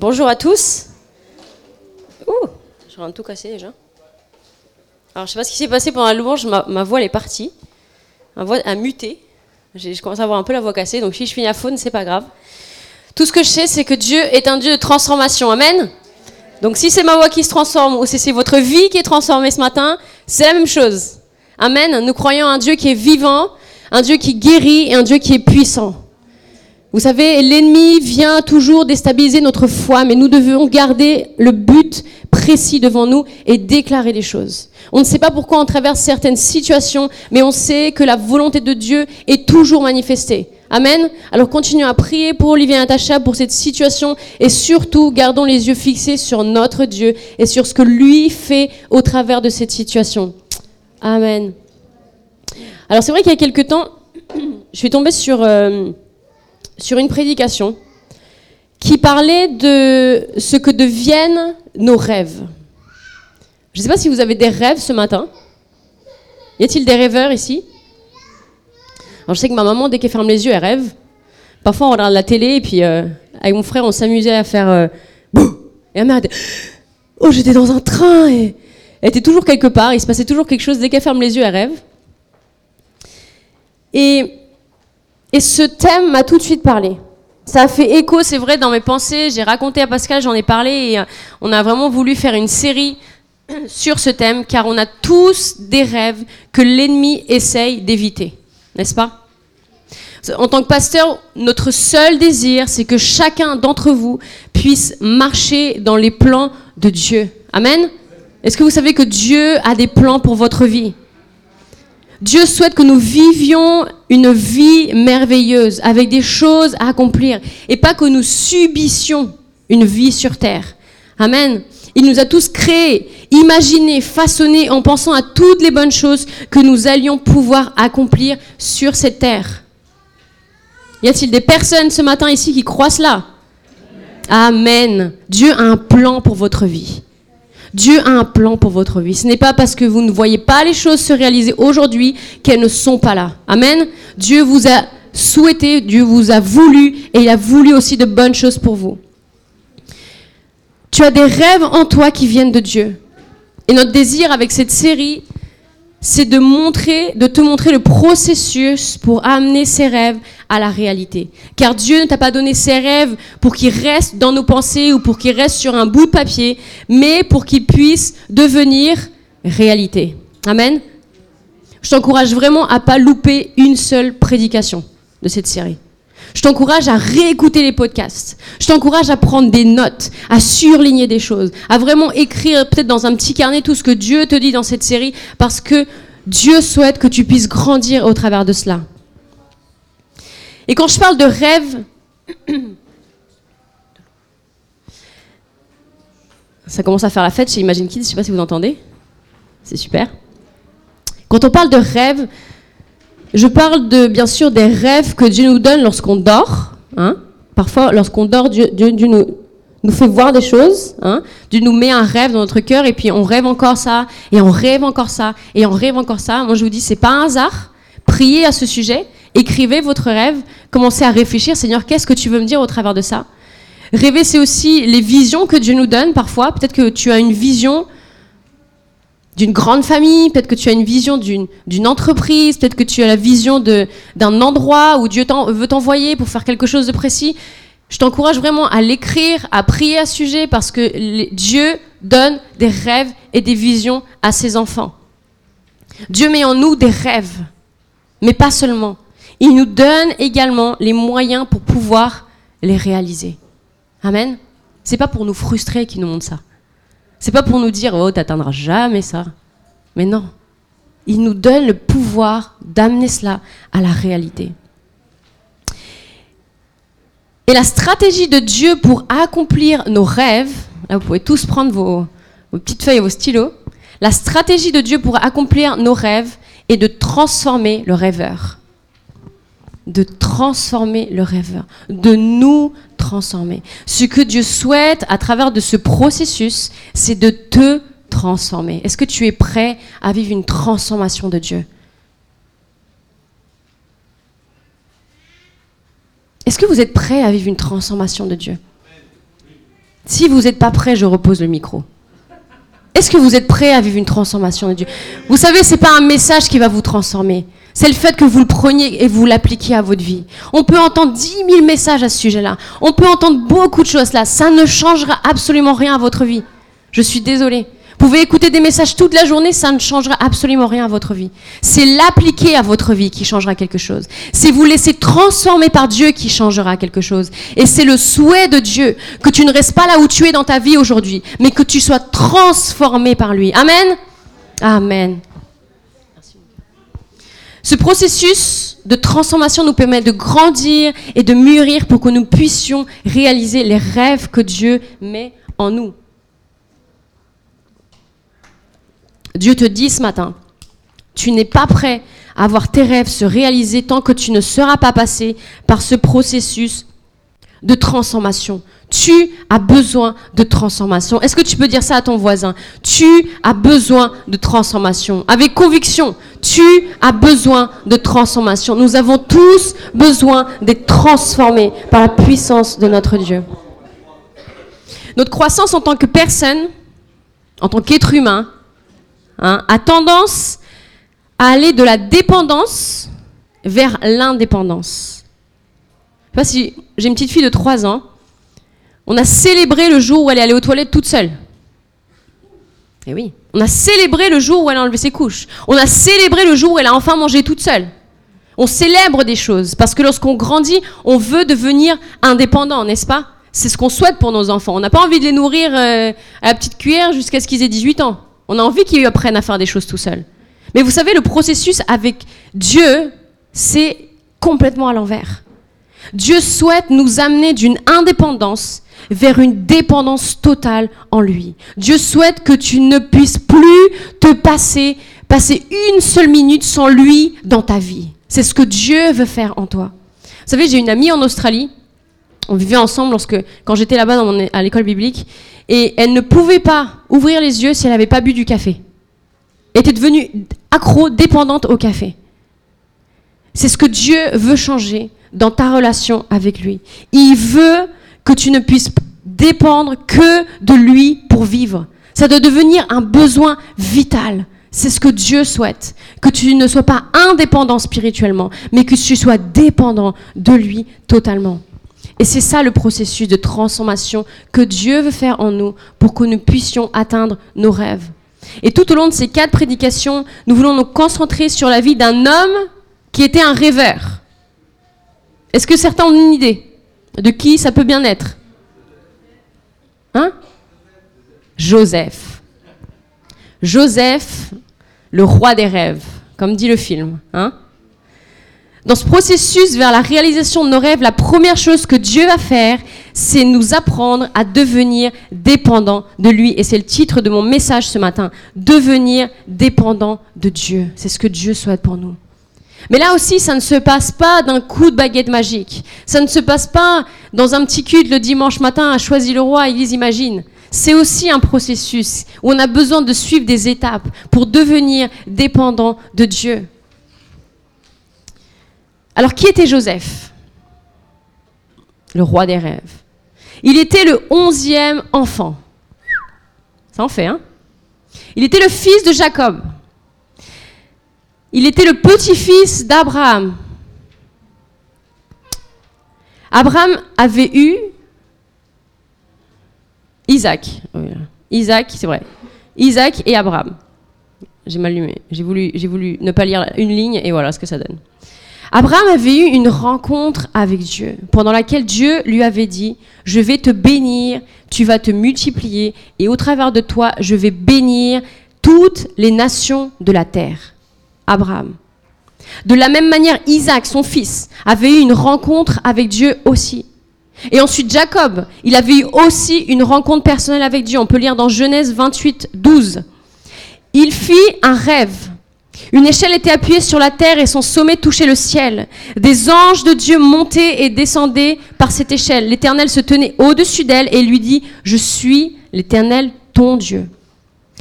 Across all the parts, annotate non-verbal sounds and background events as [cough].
Bonjour à tous. Ouh, je viens de tout casser déjà. Alors, je sais pas ce qui s'est passé pendant la louange, ma, voix elle est partie. Ma voix a muté. J'ai- Je commence à avoir un peu la voix cassée, donc si je finis à faune, c'est pas grave. Tout ce que je sais, c'est que Dieu est un Dieu de transformation. Amen. Donc si c'est ma voix qui se transforme ou si c'est votre vie qui est transformée ce matin, c'est la même chose. Amen. Nous croyons un Dieu qui est vivant, un Dieu qui guérit et un Dieu qui est puissant. Vous savez, l'ennemi vient toujours déstabiliser notre foi, mais nous devons garder le but précis devant nous et déclarer les choses. On ne sait pas pourquoi on traverse certaines situations, mais on sait que la volonté de Dieu est toujours manifestée. Amen. Alors continuons à prier pour Olivier Natacha pour cette situation et surtout gardons les yeux fixés sur notre Dieu et sur ce que lui fait au travers de cette situation. Amen. Alors c'est vrai qu'il y a quelque temps, [coughs] je suis tombée sur euh, sur une prédication qui parlait de ce que deviennent nos rêves. Je ne sais pas si vous avez des rêves ce matin. Y a-t-il des rêveurs ici? Alors je sais que ma maman, dès qu'elle ferme les yeux, elle rêve. Parfois on regarde la télé et puis euh, avec mon frère on s'amusait à faire euh, et ma mère était oh j'étais dans un train et elle était toujours quelque part. Il se passait toujours quelque chose dès qu'elle ferme les yeux, elle rêve. Et et ce thème m'a tout de suite parlé. Ça a fait écho, c'est vrai, dans mes pensées. J'ai raconté à Pascal, j'en ai parlé, et euh, on a vraiment voulu faire une série [clears throat] sur ce thème, car on a tous des rêves que l'ennemi essaye d'éviter, n'est-ce pas? En tant que pasteur, notre seul désir, c'est que chacun d'entre vous puisse marcher dans les plans de Dieu. Amen? Est-ce que vous savez que Dieu a des plans pour votre vie? Dieu souhaite que nous vivions une vie merveilleuse, avec des choses à accomplir, et pas que nous subissions une vie sur terre. Amen. Il nous a tous créés, imaginés, façonnés en pensant à toutes les bonnes choses que nous allions pouvoir accomplir sur cette terre. Y a-t-il des personnes ce matin ici qui croient cela? Amen. Dieu a un plan pour votre vie. Dieu a un plan pour votre vie. Ce n'est pas parce que vous ne voyez pas les choses se réaliser aujourd'hui qu'elles ne sont pas là. Amen. Dieu vous a souhaité, Dieu vous a voulu et il a voulu aussi de bonnes choses pour vous. Tu as des rêves en toi qui viennent de Dieu. Et notre désir avec cette série, c'est de montrer, de te montrer le processus pour amener ces rêves à la réalité. Car Dieu ne t'a pas donné ces rêves pour qu'ils restent dans nos pensées ou pour qu'ils restent sur un bout de papier, mais pour qu'ils puissent devenir réalité. Amen. Je t'encourage vraiment à pas louper une seule prédication de cette série. Je t'encourage à réécouter les podcasts. Je t'encourage à prendre des notes, à surligner des choses, à vraiment écrire peut-être dans un petit carnet tout ce que Dieu te dit dans cette série, parce que Dieu souhaite que tu puisses grandir au travers de cela. Et quand je parle de rêve, [coughs] ça commence à faire la fête chez Imagine Kids, je ne sais pas si vous entendez. C'est super. Quand on parle de rêve, je parle de, bien sûr des rêves que Dieu nous donne lorsqu'on dort. Hein. Parfois, lorsqu'on dort, Dieu, nous fait voir des choses. Hein. Dieu nous met un rêve dans notre cœur et puis on rêve encore ça, et on rêve encore ça, et on rêve encore ça. Moi, je vous dis, c'est pas un hasard. Priez à ce sujet, écrivez votre rêve, commencez à réfléchir. Seigneur, qu'est-ce que tu veux me dire au travers de ça? Rêver, c'est aussi les visions que Dieu nous donne parfois. Peut-être que tu as une vision d'une grande famille, peut-être que tu as une vision d'une entreprise, peut-être que tu as la vision d'un endroit où Dieu veut t'envoyer pour faire quelque chose de précis. Je t'encourage vraiment à l'écrire, à prier à ce sujet, parce que Dieu donne des rêves et des visions à ses enfants. Dieu met en nous des rêves, mais pas seulement. Il nous donne également les moyens pour pouvoir les réaliser. Amen. C'est pas pour nous frustrer qu'il nous montre ça. C'est pas pour nous dire oh t'atteindras jamais ça. Mais non. Il nous donne le pouvoir d'amener cela à la réalité. Et la stratégie de Dieu pour accomplir nos rêves, là vous pouvez tous prendre vos, vos petites feuilles et vos stylos, la stratégie de Dieu pour accomplir nos rêves est de transformer le rêveur. De transformer le rêveur, de nous transformer. Ce que Dieu souhaite à travers de ce processus, c'est de te transformer. Est-ce que tu es prêt à vivre une transformation de Dieu? Est-ce que vous êtes prêt à vivre une transformation de Dieu? Si vous n'êtes pas prêt, je repose le micro. Est-ce que vous êtes prêt à vivre une transformation de Dieu? Vous savez, c'est pas un message qui va vous transformer. C'est le fait que vous le preniez et vous l'appliquiez à votre vie. On peut entendre 10 000 messages à ce sujet-là. On peut entendre beaucoup de choses là. Ça ne changera absolument rien à votre vie. Je suis désolée. Pouvez écouter des messages toute la journée, ça ne changera absolument rien à votre vie. C'est l'appliquer à votre vie qui changera quelque chose. C'est vous laisser transformer par Dieu qui changera quelque chose. Et c'est le souhait de Dieu que tu ne restes pas là où tu es dans ta vie aujourd'hui, mais que tu sois transformé par lui. Amen? Amen. Ce processus de transformation nous permet de grandir et de mûrir pour que nous puissions réaliser les rêves que Dieu met en nous. Dieu te dit ce matin, tu n'es pas prêt à voir tes rêves se réaliser tant que tu ne seras pas passé par ce processus de transformation. Tu as besoin de transformation. Est-ce que tu peux dire ça à ton voisin? Tu as besoin de transformation. Avec conviction, tu as besoin de transformation. Nous avons tous besoin d'être transformés par la puissance de notre Dieu. Notre croissance en tant que personne, en tant qu'être humain, Hein, a tendance à aller de la dépendance vers l'indépendance. j'ai une petite fille de 3 ans. On a célébré le jour où elle est allée aux toilettes toute seule. Eh oui. On a célébré le jour où elle a enlevé ses couches. On a célébré le jour où elle a enfin mangé toute seule. On célèbre des choses parce que lorsqu'on grandit, on veut devenir indépendant, n'est-ce pas? C'est ce qu'on souhaite pour nos enfants. On n'a pas envie de les nourrir euh, à la petite cuillère jusqu'à ce qu'ils aient 18 ans. On a envie qu'ils apprennent à faire des choses tout seuls. Mais vous savez, le processus avec Dieu, c'est complètement à l'envers. Dieu souhaite nous amener d'une indépendance vers une dépendance totale en lui. Dieu souhaite que tu ne puisses plus te passer, passer une seule minute sans lui dans ta vie. C'est ce que Dieu veut faire en toi. Vous savez, j'ai une amie en Australie. On vivait ensemble lorsque, quand j'étais là-bas à l'école biblique et elle ne pouvait pas ouvrir les yeux si elle n'avait pas bu du café. Elle était devenue accro, dépendante au café. C'est ce que Dieu veut changer dans ta relation avec lui. Il veut que tu ne puisses dépendre que de lui pour vivre. Ça doit devenir un besoin vital. C'est ce que Dieu souhaite. Que tu ne sois pas indépendant spirituellement, mais que tu sois dépendant de lui totalement. Et c'est ça le processus de transformation que Dieu veut faire en nous pour que nous puissions atteindre nos rêves. Et tout au long de ces quatre prédications, nous voulons nous concentrer sur la vie d'un homme qui était un rêveur. Est-ce que certains ont une idée de qui ça peut bien être? Hein? Joseph. Joseph, le roi des rêves, comme dit le film. Hein? Dans ce processus vers la réalisation de nos rêves, la première chose que Dieu va faire, c'est nous apprendre à devenir dépendants de lui. Et c'est le titre de mon message ce matin. Devenir dépendant de Dieu. C'est ce que Dieu souhaite pour nous. Mais là aussi, ça ne se passe pas d'un coup de baguette magique. Ça ne se passe pas dans un petit culte le dimanche matin à Choisir le Roi, ils imaginent. C'est aussi un processus où on a besoin de suivre des étapes pour devenir dépendant de Dieu. Alors, qui était Joseph? Le roi des rêves. Il était le onzième enfant. Ça en fait, hein? Il était le fils de Jacob. Il était le petit-fils d'Abraham. Abraham avait eu Isaac. Isaac, c'est vrai. Isaac et Abraham. J'ai mal lu, j'ai voulu, j'ai voulu ne pas lire une ligne et voilà ce que ça donne. Abraham avait eu une rencontre avec Dieu, pendant laquelle Dieu lui avait dit, je vais te bénir, tu vas te multiplier, et au travers de toi, je vais bénir toutes les nations de la terre. Abraham. De la même manière, Isaac, son fils, avait eu une rencontre avec Dieu aussi. Et ensuite, Jacob, il avait eu aussi une rencontre personnelle avec Dieu. On peut lire dans Genèse 28, 12. Il fit un rêve une échelle était appuyée sur la terre et son sommet touchait le ciel. Des anges de Dieu montaient et descendaient par cette échelle. L'Éternel se tenait au-dessus d'elle et lui dit, Je suis l'Éternel, ton Dieu.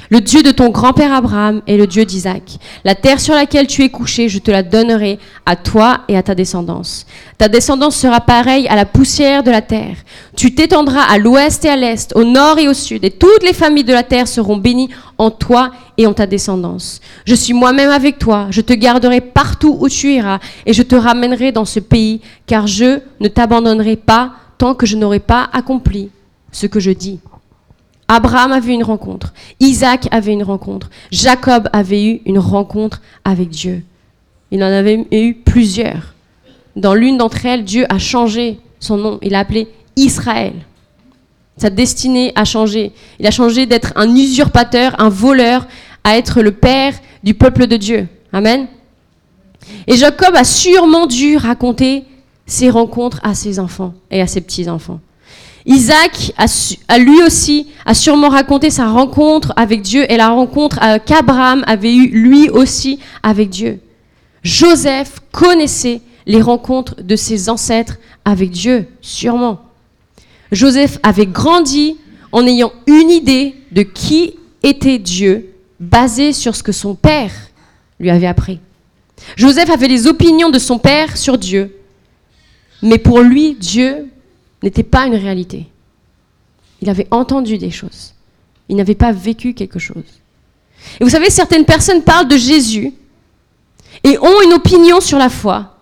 Le Dieu de ton grand-père Abraham et le Dieu d'Isaac. La terre sur laquelle tu es couché, je te la donnerai à toi et à ta descendance. Ta descendance sera pareille à la poussière de la terre. Tu t'étendras à l'ouest et à l'est, au nord et au sud, et toutes les familles de la terre seront bénies en toi et en ta descendance. Je suis moi-même avec toi, je te garderai partout où tu iras, et je te ramènerai dans ce pays, car je ne t'abandonnerai pas tant que je n'aurai pas accompli ce que je dis. Abraham avait une rencontre, Isaac avait une rencontre, Jacob avait eu une rencontre avec Dieu. Il en avait eu plusieurs. Dans l'une d'entre elles, Dieu a changé son nom. Il l'a appelé Israël. Sa destinée a changé. Il a changé d'être un usurpateur, un voleur, à être le père du peuple de Dieu. Amen. Et Jacob a sûrement dû raconter ses rencontres à ses enfants et à ses petits-enfants. Isaac a, lui aussi a sûrement raconté sa rencontre avec Dieu et la rencontre euh, qu'Abraham avait eue lui aussi avec Dieu. Joseph connaissait les rencontres de ses ancêtres avec Dieu, sûrement. Joseph avait grandi en ayant une idée de qui était Dieu, basée sur ce que son père lui avait appris. Joseph avait les opinions de son père sur Dieu, mais pour lui, Dieu n'était pas une réalité. Il avait entendu des choses. Il n'avait pas vécu quelque chose. Et vous savez, certaines personnes parlent de Jésus et ont une opinion sur la foi,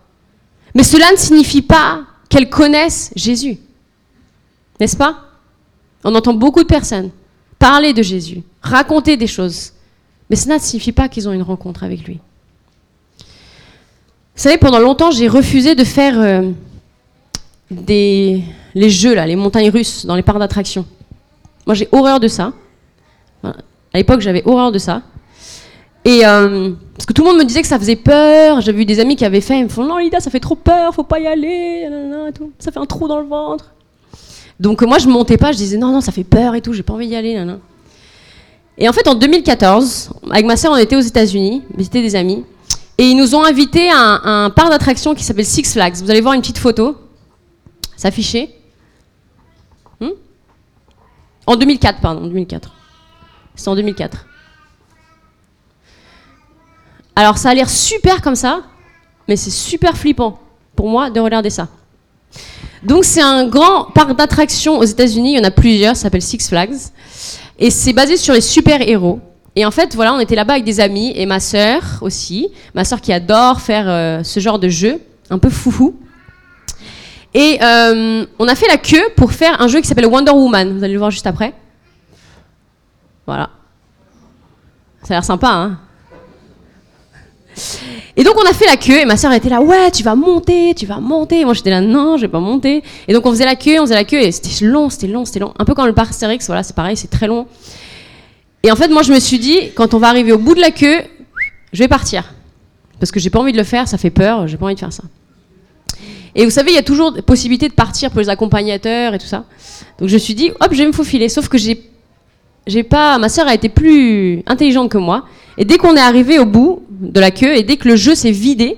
mais cela ne signifie pas qu'elles connaissent Jésus. N'est-ce pas? On entend beaucoup de personnes parler de Jésus, raconter des choses, mais cela ne signifie pas qu'ils ont une rencontre avec lui. Vous savez, pendant longtemps, j'ai refusé de faire euh, des, les jeux, là, les montagnes russes dans les parcs d'attractions. Moi, j'ai horreur de ça. À l'époque, j'avais horreur de ça. Et euh, parce que tout le monde me disait que ça faisait peur. J'avais vu des amis qui avaient fait, ils me font non Lida, ça fait trop peur, faut pas y aller, ça fait un trou dans le ventre. Donc moi je montais pas, je disais non non ça fait peur et tout, j'ai pas envie d'y aller. Et en fait en 2014, avec ma sœur on était aux États-Unis, visiter des amis, et ils nous ont invités à un, un parc d'attractions qui s'appelle Six Flags. Vous allez voir une petite photo s'afficher. Hmm? En 2004, pardon, 2004. C'est en 2004. Alors ça a l'air super comme ça, mais c'est super flippant pour moi de regarder ça. Donc c'est un grand parc d'attractions aux États-Unis, il y en a plusieurs, ça s'appelle Six Flags, et c'est basé sur les super-héros. Et en fait, voilà, on était là-bas avec des amis et ma sœur aussi, ma sœur qui adore faire euh, ce genre de jeu, un peu foufou. Et euh, on a fait la queue pour faire un jeu qui s'appelle Wonder Woman. Vous allez le voir juste après. Voilà. Ça a l'air sympa, hein et donc on a fait la queue et ma soeur était là, ouais, tu vas monter, tu vas monter. moi j'étais là, non, je vais pas monter. Et donc on faisait la queue, on faisait la queue et c'était long, c'était long, c'était long. Un peu comme le parc Astérix, voilà, c'est pareil, c'est très long. Et en fait, moi je me suis dit, quand on va arriver au bout de la queue, je vais partir. Parce que j'ai pas envie de le faire, ça fait peur, j'ai pas envie de faire ça. Et vous savez, il y a toujours possibilité de partir pour les accompagnateurs et tout ça. Donc je me suis dit, hop, je vais me faufiler. Sauf que j'ai, j'ai pas. Ma sœur a été plus intelligente que moi. Et dès qu'on est arrivé au bout de la queue et dès que le jeu s'est vidé,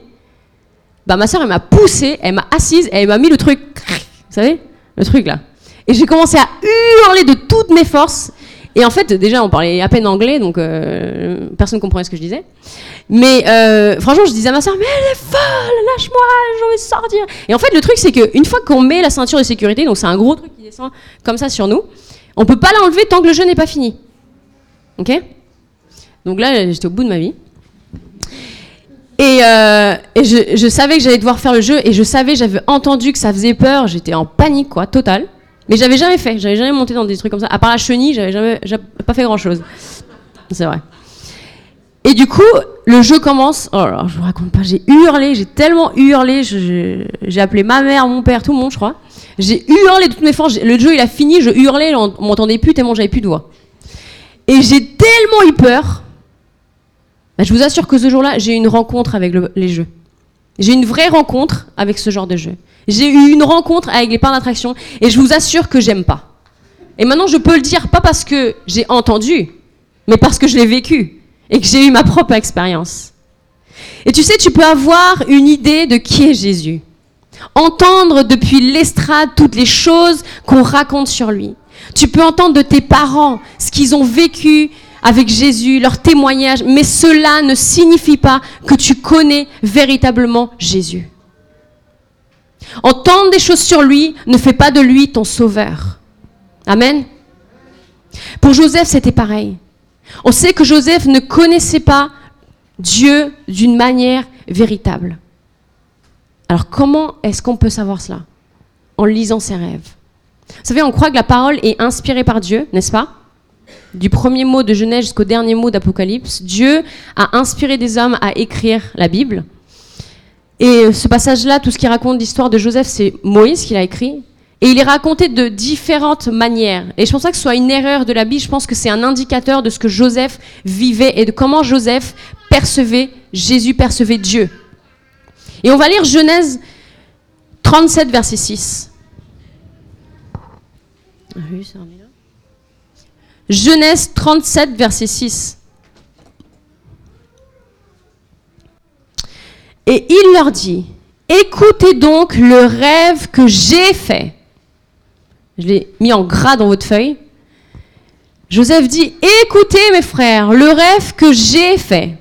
bah ma sœur elle m'a poussé, elle m'a assise et elle m'a mis le truc, vous savez, le truc là. Et j'ai commencé à hurler de toutes mes forces. Et en fait, déjà, on parlait à peine anglais, donc euh, personne ne comprenait ce que je disais. Mais euh, franchement, je disais à ma soeur, mais elle est folle, lâche-moi, je vais sortir. Et en fait, le truc, c'est qu'une fois qu'on met la ceinture de sécurité, donc c'est un gros truc qui descend comme ça sur nous, on peut pas l'enlever tant que le jeu n'est pas fini. Ok? Donc là, j'étais au bout de ma vie. Et, euh, et je, je, savais que j'allais devoir faire le jeu, et je savais, j'avais entendu que ça faisait peur, j'étais en panique, quoi, totale. Mais j'avais jamais fait, j'avais jamais monté dans des trucs comme ça. À part la chenille, j'avais jamais, pas fait grand chose. C'est vrai. Et du coup, le jeu commence. Oh là, je vous raconte pas, j'ai hurlé, j'ai tellement hurlé, j'ai appelé ma mère, mon père, tout le monde, je crois. J'ai hurlé de toutes mes forces. Le jeu, il a fini, je hurlais, on m'entendait plus tellement j'avais plus de voix. Et j'ai tellement eu peur. Bah, je vous assure que ce jour-là, j'ai eu une rencontre avec les jeux. J'ai une vraie rencontre avec ce genre de jeu. J'ai eu une rencontre avec les parcs d'attraction et je vous assure que j'aime pas. Et maintenant, je peux le dire pas parce que j'ai entendu, mais parce que je l'ai vécu et que j'ai eu ma propre expérience. Et tu sais, tu peux avoir une idée de qui est Jésus. Entendre depuis l'estrade toutes les choses qu'on raconte sur lui. Tu peux entendre de tes parents ce qu'ils ont vécu avec Jésus, leur témoignage, mais cela ne signifie pas que tu connais véritablement Jésus. Entendre des choses sur lui ne fait pas de lui ton sauveur. Amen. Pour Joseph, c'était pareil. On sait que Joseph ne connaissait pas Dieu d'une manière véritable. Alors comment est-ce qu'on peut savoir cela? En lisant ses rêves. Vous savez, on croit que la parole est inspirée par Dieu, n'est-ce pas? Du premier mot de Genèse jusqu'au dernier mot d'Apocalypse, Dieu a inspiré des hommes à écrire la Bible. Et ce passage-là, tout ce qui raconte l'histoire de Joseph, c'est Moïse qui l'a écrit. Et il est raconté de différentes manières. Et je pense pas que ce soit une erreur de la Bible, je pense que c'est un indicateur de ce que Joseph vivait et de comment Joseph percevait Jésus, percevait Dieu. Et on va lire Genèse 37, verset 6. Genèse 37, verset 6. Et il leur dit, écoutez donc le rêve que j'ai fait. Je l'ai mis en gras dans votre feuille. Joseph dit, écoutez mes frères, le rêve que j'ai fait.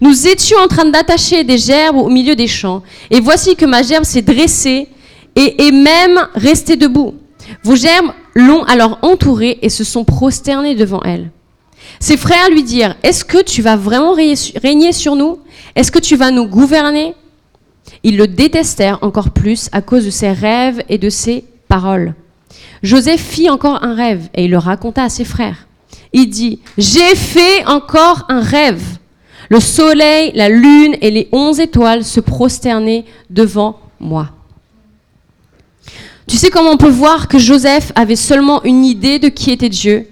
Nous étions en train d'attacher des gerbes au milieu des champs, et voici que ma gerbe s'est dressée et est même restée debout. Vos gerbes l'ont alors entourée et se sont prosternés devant elle. Ses frères lui dirent, est-ce que tu vas vraiment régner sur nous? Est-ce que tu vas nous gouverner? Ils le détestèrent encore plus à cause de ses rêves et de ses paroles. Joseph fit encore un rêve et il le raconta à ses frères. Il dit, j'ai fait encore un rêve. Le soleil, la lune et les onze étoiles se prosternaient devant moi. Tu sais comment on peut voir que Joseph avait seulement une idée de qui était Dieu?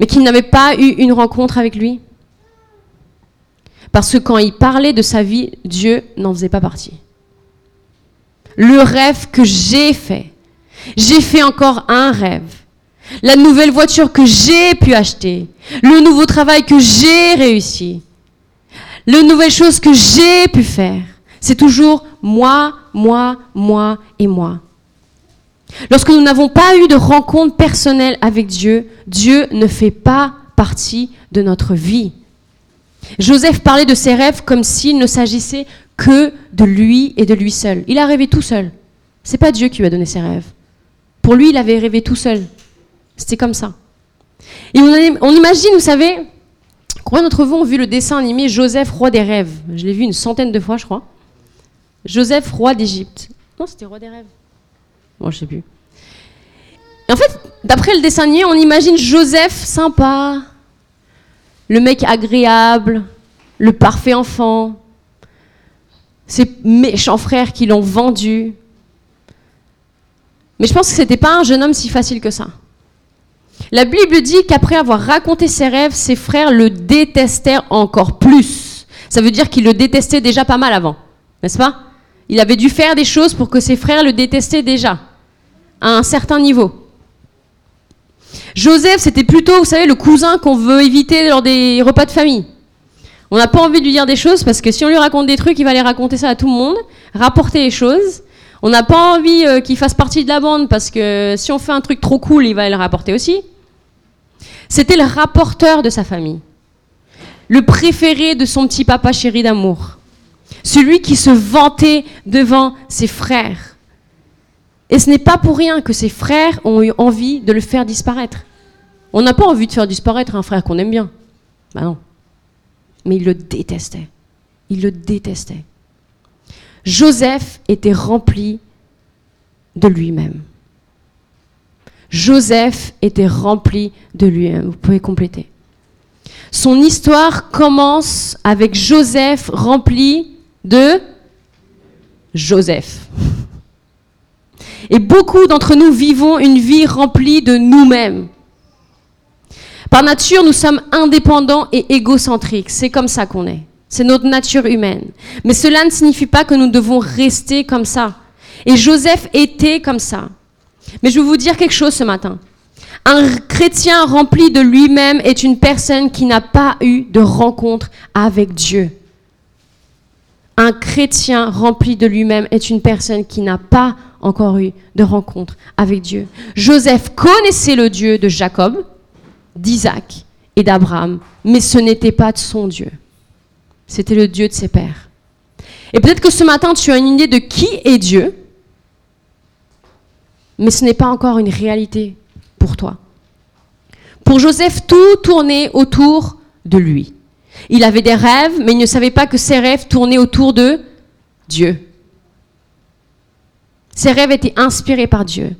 Mais qu'il n'avait pas eu une rencontre avec lui Parce que quand il parlait de sa vie, Dieu n'en faisait pas partie. Le rêve que j'ai fait, j'ai fait encore un rêve. La nouvelle voiture que j'ai pu acheter, le nouveau travail que j'ai réussi, les nouvelles choses que j'ai pu faire, c'est toujours moi, moi, moi et moi. Lorsque nous n'avons pas eu de rencontre personnelle avec Dieu, Dieu ne fait pas partie de notre vie. Joseph parlait de ses rêves comme s'il ne s'agissait que de lui et de lui seul. Il a rêvé tout seul. C'est pas Dieu qui lui a donné ses rêves. Pour lui, il avait rêvé tout seul. C'était comme ça. Et on, imagine, vous savez, combien d'entre vous ont vu le dessin animé Joseph, roi des rêves? Je l'ai vu une centaine de fois, je crois. Joseph, roi d'Égypte. Non, c'était roi des rêves. Moi, je sais plus. en fait, d'après le dessin on imagine Joseph sympa, le mec agréable, le parfait enfant, ses méchants frères qui l'ont vendu. Mais je pense que ce n'était pas un jeune homme si facile que ça. La Bible dit qu'après avoir raconté ses rêves, ses frères le détestèrent encore plus. Ça veut dire qu'ils le détestaient déjà pas mal avant, n'est-ce pas? Il avait dû faire des choses pour que ses frères le détestaient déjà à un certain niveau. Joseph, c'était plutôt, vous savez, le cousin qu'on veut éviter lors des repas de famille. On n'a pas envie de lui dire des choses parce que si on lui raconte des trucs, il va aller raconter ça à tout le monde, rapporter les choses. On n'a pas envie euh, qu'il fasse partie de la bande parce que si on fait un truc trop cool, il va le rapporter aussi. C'était le rapporteur de sa famille, le préféré de son petit papa chéri d'amour, celui qui se vantait devant ses frères. Et ce n'est pas pour rien que ses frères ont eu envie de le faire disparaître. On n'a pas envie de faire disparaître un frère qu'on aime bien. Ben non. Mais il le détestait. Il le détestait. Joseph était rempli de lui-même. Joseph était rempli de lui-même. Vous pouvez compléter. Son histoire commence avec Joseph rempli de Joseph. Et beaucoup d'entre nous vivons une vie remplie de nous-mêmes. Par nature, nous sommes indépendants et égocentriques. C'est comme ça qu'on est. C'est notre nature humaine. Mais cela ne signifie pas que nous devons rester comme ça. Et Joseph était comme ça. Mais je vais vous dire quelque chose ce matin. Un chrétien rempli de lui-même est une personne qui n'a pas eu de rencontre avec Dieu. Un chrétien rempli de lui-même est une personne qui n'a pas encore eu de rencontre avec Dieu. Joseph connaissait le Dieu de Jacob, d'Isaac et d'Abraham, mais ce n'était pas de son Dieu. C'était le Dieu de ses pères. Et peut-être que ce matin, tu as une idée de qui est Dieu, mais ce n'est pas encore une réalité pour toi. Pour Joseph, tout tournait autour de lui. Il avait des rêves, mais il ne savait pas que ses rêves tournaient autour de Dieu. Ses rêves étaient inspirés par Dieu,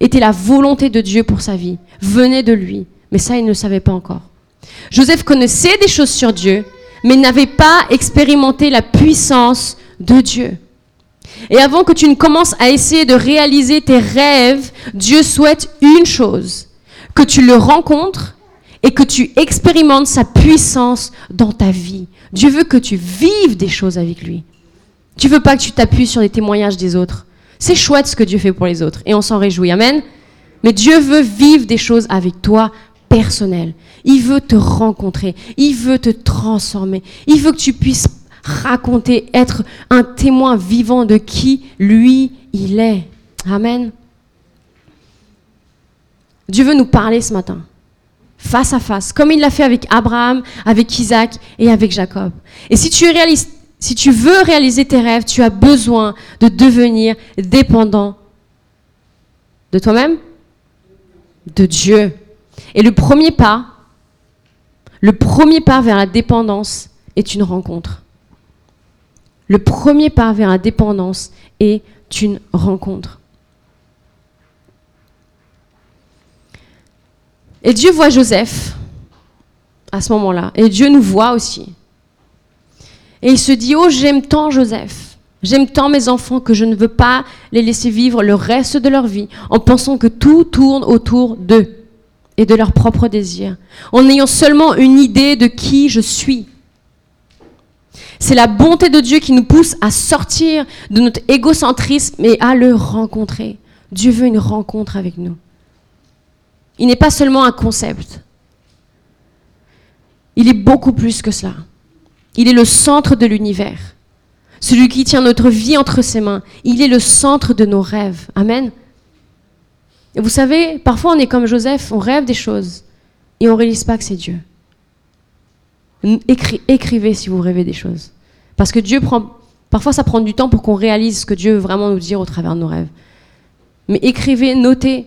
étaient la volonté de Dieu pour sa vie, venaient de lui, mais ça, il ne le savait pas encore. Joseph connaissait des choses sur Dieu, mais n'avait pas expérimenté la puissance de Dieu. Et avant que tu ne commences à essayer de réaliser tes rêves, Dieu souhaite une chose, que tu le rencontres et que tu expérimentes sa puissance dans ta vie. Dieu veut que tu vives des choses avec lui. Tu veux pas que tu t'appuies sur les témoignages des autres. C'est chouette ce que Dieu fait pour les autres et on s'en réjouit. Amen. Mais Dieu veut vivre des choses avec toi personnelles. Il veut te rencontrer. Il veut te transformer. Il veut que tu puisses raconter, être un témoin vivant de qui lui, il est. Amen. Dieu veut nous parler ce matin, face à face, comme il l'a fait avec Abraham, avec Isaac et avec Jacob. Et si tu, réalises, si tu veux réaliser tes rêves, tu as besoin de devenir dépendant de toi-même, de Dieu. Et le premier pas, le premier pas vers la dépendance est une rencontre. Le premier pas vers la dépendance est une rencontre. Et Dieu voit Joseph à ce moment-là. Et Dieu nous voit aussi. Et il se dit, oh, j'aime tant Joseph. J'aime tant mes enfants que je ne veux pas les laisser vivre le reste de leur vie en pensant que tout tourne autour d'eux et de leurs propres désirs, en ayant seulement une idée de qui je suis. C'est la bonté de Dieu qui nous pousse à sortir de notre égocentrisme et à le rencontrer. Dieu veut une rencontre avec nous. Il n'est pas seulement un concept. Il est beaucoup plus que cela. Il est le centre de l'univers. Celui qui tient notre vie entre ses mains. Il est le centre de nos rêves. Amen. Et vous savez, parfois on est comme Joseph, on rêve des choses et on ne réalise pas que c'est Dieu écrivez si vous rêvez des choses. Parce que Dieu prend. Parfois, ça prend du temps pour qu'on réalise ce que Dieu veut vraiment nous dire au travers de nos rêves. Mais écrivez, notez,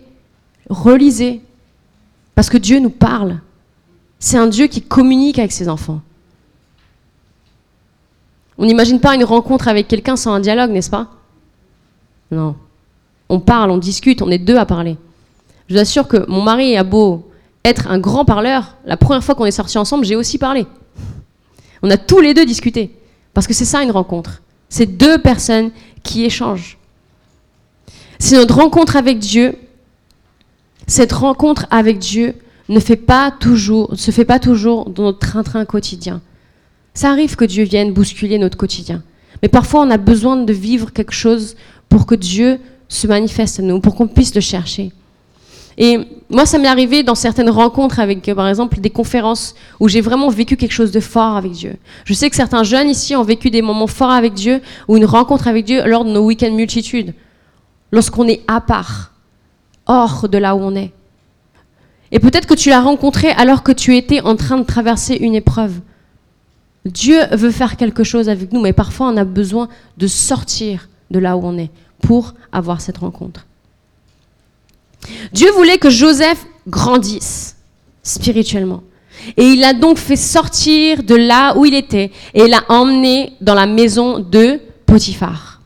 relisez. Parce que Dieu nous parle. C'est un Dieu qui communique avec ses enfants. On n'imagine pas une rencontre avec quelqu'un sans un dialogue, n'est-ce pas? Non. On parle, on discute, on est deux à parler. Je vous assure que mon mari a beau être un grand parleur, la première fois qu'on est sortis ensemble, j'ai aussi parlé. On a tous les deux discuté. Parce que c'est ça une rencontre. C'est deux personnes qui échangent. C'est notre rencontre avec Dieu. Cette rencontre avec Dieu ne se fait pas toujours dans notre train-train quotidien. Ça arrive que Dieu vienne bousculer notre quotidien. Mais parfois, on a besoin de vivre quelque chose pour que Dieu se manifeste à nous, pour qu'on puisse le chercher. Et moi, ça m'est arrivé dans certaines rencontres avec, euh, par exemple, des conférences où j'ai vraiment vécu quelque chose de fort avec Dieu. Je sais que certains jeunes ici ont vécu des moments forts avec Dieu ou une rencontre avec Dieu lors de nos week-ends multitudes, lorsqu'on est à part, hors de là où on est. Et peut-être que tu l'as rencontré alors que tu étais en train de traverser une épreuve. Dieu veut faire quelque chose avec nous, mais parfois on a besoin de sortir de là où on est pour avoir cette rencontre. Dieu voulait que Joseph grandisse spirituellement. Et il l'a donc fait sortir de là où il était et l'a emmené dans la maison de Potiphar.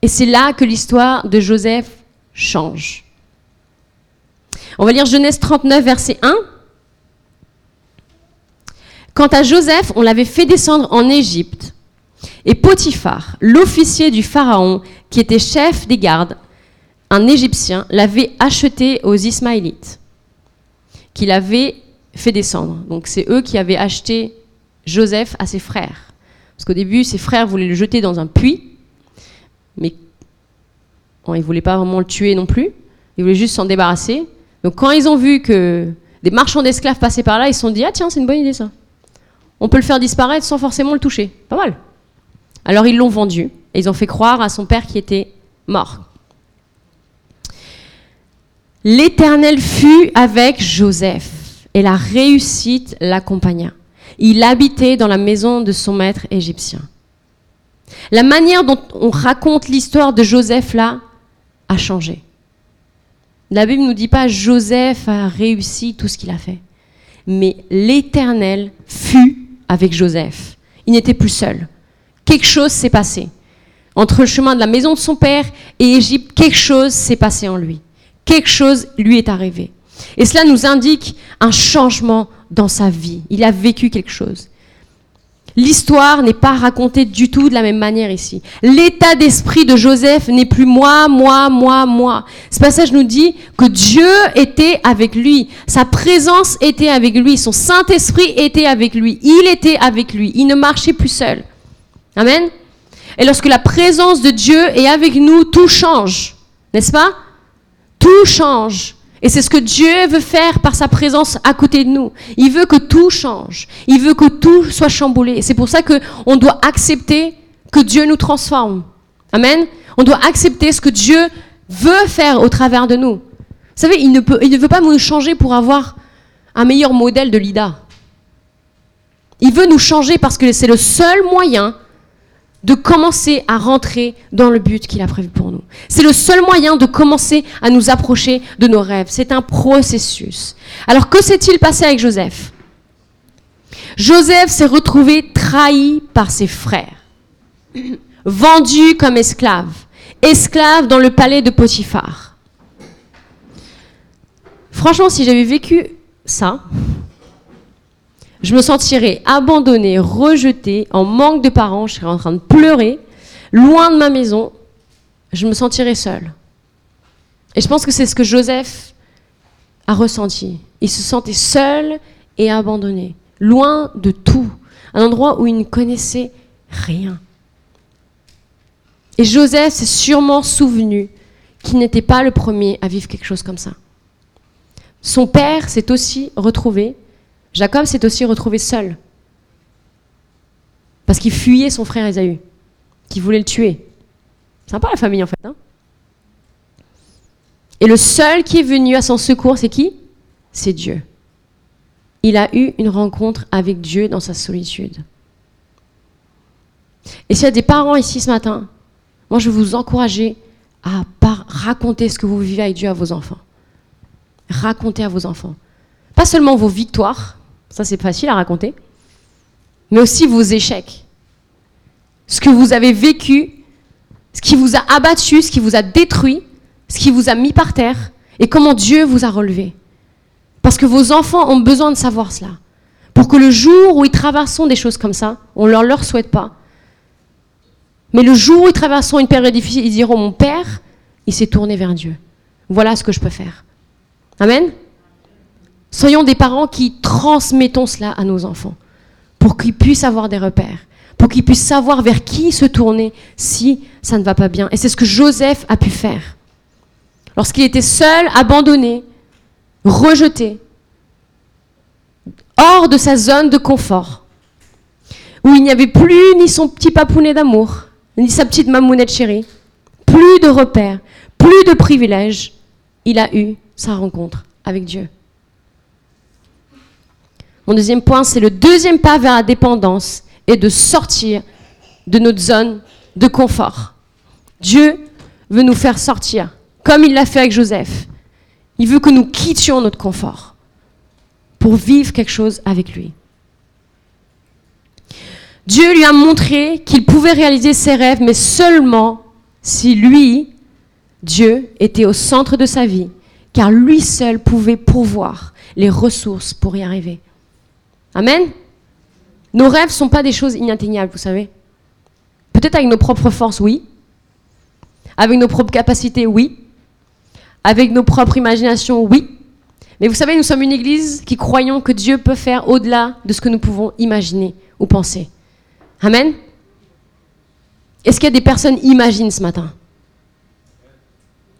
Et c'est là que l'histoire de Joseph change. On va lire Genèse 39, verset 1. Quant à Joseph, on l'avait fait descendre en Égypte. Et Potiphar, l'officier du Pharaon, qui était chef des gardes, un Égyptien l'avait acheté aux Ismaélites, qu'il avait fait descendre. Donc c'est eux qui avaient acheté Joseph à ses frères. Parce qu'au début, ses frères voulaient le jeter dans un puits, mais ils ne voulaient pas vraiment le tuer non plus, ils voulaient juste s'en débarrasser. Donc quand ils ont vu que des marchands d'esclaves passaient par là, ils se sont dit, ah tiens, c'est une bonne idée ça. On peut le faire disparaître sans forcément le toucher. Pas mal. Alors ils l'ont vendu, et ils ont fait croire à son père qui était mort. L'Éternel fut avec Joseph et la réussite l'accompagna. Il habitait dans la maison de son maître égyptien. La manière dont on raconte l'histoire de Joseph là a changé. La Bible ne nous dit pas Joseph a réussi tout ce qu'il a fait, mais l'Éternel fut avec Joseph. Il n'était plus seul. Quelque chose s'est passé. Entre le chemin de la maison de son père et Égypte, quelque chose s'est passé en lui. Quelque chose lui est arrivé. Et cela nous indique un changement dans sa vie. Il a vécu quelque chose. L'histoire n'est pas racontée du tout de la même manière ici. L'état d'esprit de Joseph n'est plus moi, moi, moi, moi. Ce passage nous dit que Dieu était avec lui. Sa présence était avec lui. Son Saint-Esprit était avec lui. Il était avec lui. Il ne marchait plus seul. Amen. Et lorsque la présence de Dieu est avec nous, tout change. N'est-ce pas? Tout change. Et c'est ce que Dieu veut faire par sa présence à côté de nous. Il veut que tout change. Il veut que tout soit chamboulé. C'est pour ça qu'on doit accepter que Dieu nous transforme. Amen. On doit accepter ce que Dieu veut faire au travers de nous. Vous savez, il ne, peut, il ne veut pas nous changer pour avoir un meilleur modèle de l'IDA. Il veut nous changer parce que c'est le seul moyen de commencer à rentrer dans le but qu'il a prévu pour nous. C'est le seul moyen de commencer à nous approcher de nos rêves. C'est un processus. Alors que s'est-il passé avec Joseph? Joseph s'est retrouvé trahi par ses frères, [clears throat] vendu comme esclave, esclave dans le palais de Potiphar. Franchement, si j'avais vécu ça, je me sentirais abandonnée, rejetée, en manque de parents, je serais en train de pleurer, loin de ma maison, je me sentirais seule. Et je pense que c'est ce que Joseph a ressenti. Il se sentait seul et abandonné, loin de tout, un endroit où il ne connaissait rien. Et Joseph s'est sûrement souvenu qu'il n'était pas le premier à vivre quelque chose comme ça. Son père s'est aussi retrouvé Jacob s'est aussi retrouvé seul. Parce qu'il fuyait son frère Esaü, qui voulait le tuer. Sympa la famille en fait. Hein Et le seul qui est venu à son secours, c'est qui? C'est Dieu. Il a eu une rencontre avec Dieu dans sa solitude. Et s'il y a des parents ici ce matin, moi je vais vous encourager à raconter ce que vous vivez avec Dieu à vos enfants. Racontez à vos enfants. Pas seulement vos victoires, ça, c'est facile à raconter. Mais aussi vos échecs. Ce que vous avez vécu, ce qui vous a abattu, ce qui vous a détruit, ce qui vous a mis par terre, et comment Dieu vous a relevé. Parce que vos enfants ont besoin de savoir cela. Pour que le jour où ils traverseront des choses comme ça, on ne leur, souhaite pas. Mais le jour où ils traverseront une période difficile, ils diront Mon père, il s'est tourné vers Dieu. Voilà ce que je peux faire. Amen? Soyons des parents qui transmettons cela à nos enfants, pour qu'ils puissent avoir des repères, pour qu'ils puissent savoir vers qui se tourner si ça ne va pas bien. Et c'est ce que Joseph a pu faire. Lorsqu'il était seul, abandonné, rejeté, hors de sa zone de confort, où il n'y avait plus ni son petit papounet d'amour, ni sa petite mamounette chérie, plus de repères, plus de privilèges, il a eu sa rencontre avec Dieu. Mon deuxième point, c'est le deuxième pas vers la dépendance et de sortir de notre zone de confort. Dieu veut nous faire sortir, comme il l'a fait avec Joseph. Il veut que nous quittions notre confort pour vivre quelque chose avec lui. Dieu lui a montré qu'il pouvait réaliser ses rêves, mais seulement si lui, Dieu, était au centre de sa vie, car lui seul pouvait pourvoir les ressources pour y arriver. Amen. Nos rêves ne sont pas des choses inatteignables, vous savez. Peut-être avec nos propres forces, oui. Avec nos propres capacités, oui. Avec nos propres imaginations, oui. Mais vous savez, nous sommes une église qui croyons que Dieu peut faire au-delà de ce que nous pouvons imaginer ou penser. Amen. Est-ce qu'il y a des personnes imaginent ce matin?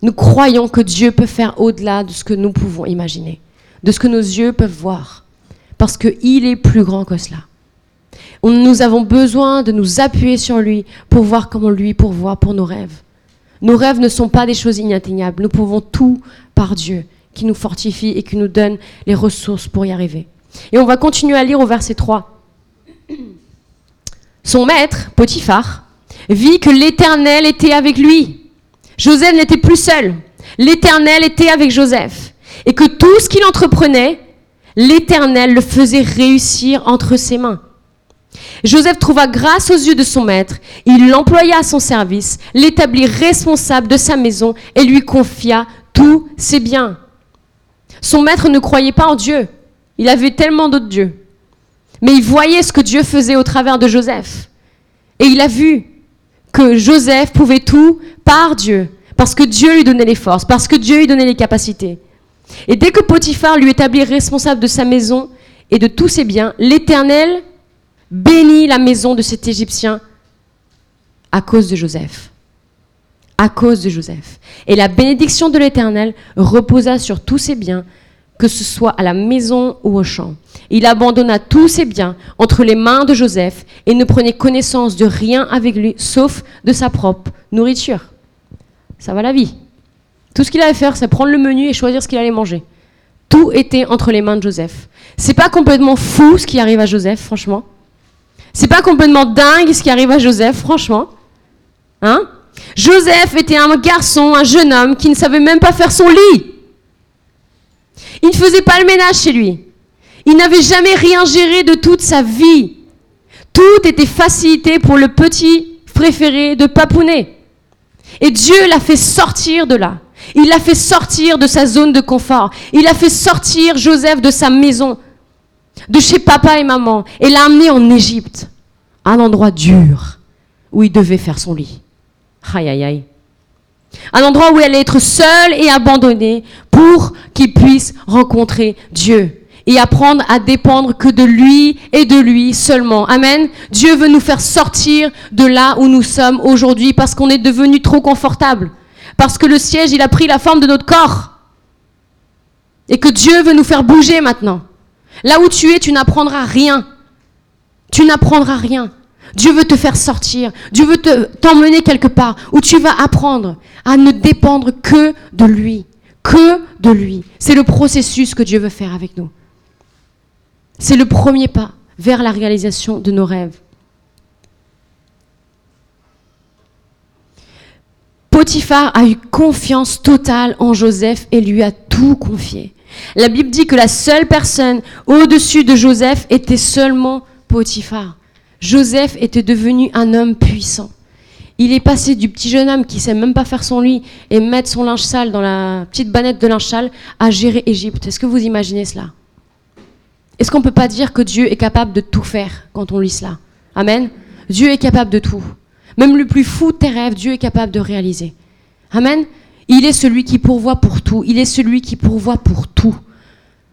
Nous croyons que Dieu peut faire au-delà de ce que nous pouvons imaginer, de ce que nos yeux peuvent voir parce qu'il est plus grand que cela. Nous avons besoin de nous appuyer sur lui pour voir comment lui pourvoit pour nos rêves. Nos rêves ne sont pas des choses inatteignables. Nous pouvons tout par Dieu qui nous fortifie et qui nous donne les ressources pour y arriver. Et on va continuer à lire au verset 3. [clears throat] Son maître, Potiphar, vit que l'Éternel était avec lui. Joseph n'était plus seul. L'Éternel était avec Joseph. Et que tout ce qu'il entreprenait, l'Éternel le faisait réussir entre ses mains. Joseph trouva grâce aux yeux de son maître, il l'employa à son service, l'établit responsable de sa maison et lui confia tous ses biens. Son maître ne croyait pas en Dieu, il avait tellement d'autres dieux. Mais il voyait ce que Dieu faisait au travers de Joseph. Et il a vu que Joseph pouvait tout par Dieu, parce que Dieu lui donnait les forces, parce que Dieu lui donnait les capacités. Et dès que Potiphar lui établit responsable de sa maison et de tous ses biens, l'Éternel bénit la maison de cet Égyptien à cause de Joseph. À cause de Joseph. Et la bénédiction de l'Éternel reposa sur tous ses biens, que ce soit à la maison ou au champ. Il abandonna tous ses biens entre les mains de Joseph et ne prenait connaissance de rien avec lui, sauf de sa propre nourriture. Ça va la vie. Tout ce qu'il avait à faire, c'est prendre le menu et choisir ce qu'il allait manger. Tout était entre les mains de Joseph. C'est pas complètement fou ce qui arrive à Joseph, franchement. C'est pas complètement dingue ce qui arrive à Joseph, franchement. Hein? Joseph était un garçon, un jeune homme qui ne savait même pas faire son lit. Il ne faisait pas le ménage chez lui. Il n'avait jamais rien géré de toute sa vie. Tout était facilité pour le petit préféré de Papounet. Et Dieu l'a fait sortir de là. Il l'a fait sortir de sa zone de confort. Il a fait sortir Joseph de sa maison de chez papa et maman et l'a amené en Égypte, un endroit dur où il devait faire son lit. Aïe aïe aïe. Un endroit où il allait être seul et abandonné pour qu'il puisse rencontrer Dieu et apprendre à dépendre que de lui et de lui seulement. Amen. Dieu veut nous faire sortir de là où nous sommes aujourd'hui parce qu'on est devenu trop confortable. Parce que le siège, il a pris la forme de notre corps. Et que Dieu veut nous faire bouger maintenant. Là où tu es, tu n'apprendras rien. Tu n'apprendras rien. Dieu veut te faire sortir. Dieu veut t'emmener quelque part où tu vas apprendre à ne dépendre que de lui. Que de lui. C'est le processus que Dieu veut faire avec nous. C'est le premier pas vers la réalisation de nos rêves. Potiphar a eu confiance totale en Joseph et lui a tout confié. La Bible dit que la seule personne au-dessus de Joseph était seulement Potiphar. Joseph était devenu un homme puissant. Il est passé du petit jeune homme qui sait même pas faire son lit et mettre son linge sale dans la petite banette de linge sale à gérer Égypte. Est-ce que vous imaginez cela? Est-ce qu'on ne peut pas dire que Dieu est capable de tout faire quand on lit cela? Amen Dieu est capable de tout. Même le plus fou de tes rêves, Dieu est capable de réaliser. Amen il est celui qui pourvoit pour tout. Il est celui qui pourvoit pour tout.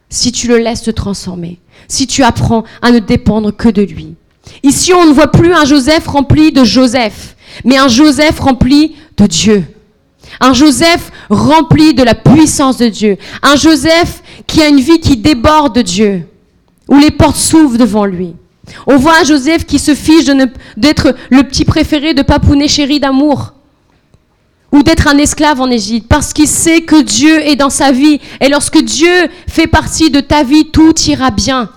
Si tu le laisses te transformer. Si tu apprends à ne dépendre que de lui. Ici, on ne voit plus un Joseph rempli de Joseph, mais un Joseph rempli de Dieu. Un Joseph rempli de la puissance de Dieu. Un Joseph qui a une vie qui déborde de Dieu, où les portes s'ouvrent devant lui. On voit Joseph qui se fiche d'être le petit préféré de Papounet chéri d'amour ou d'être un esclave en Égypte, parce qu'il sait que Dieu est dans sa vie. Et lorsque Dieu fait partie de ta vie, tout ira bien.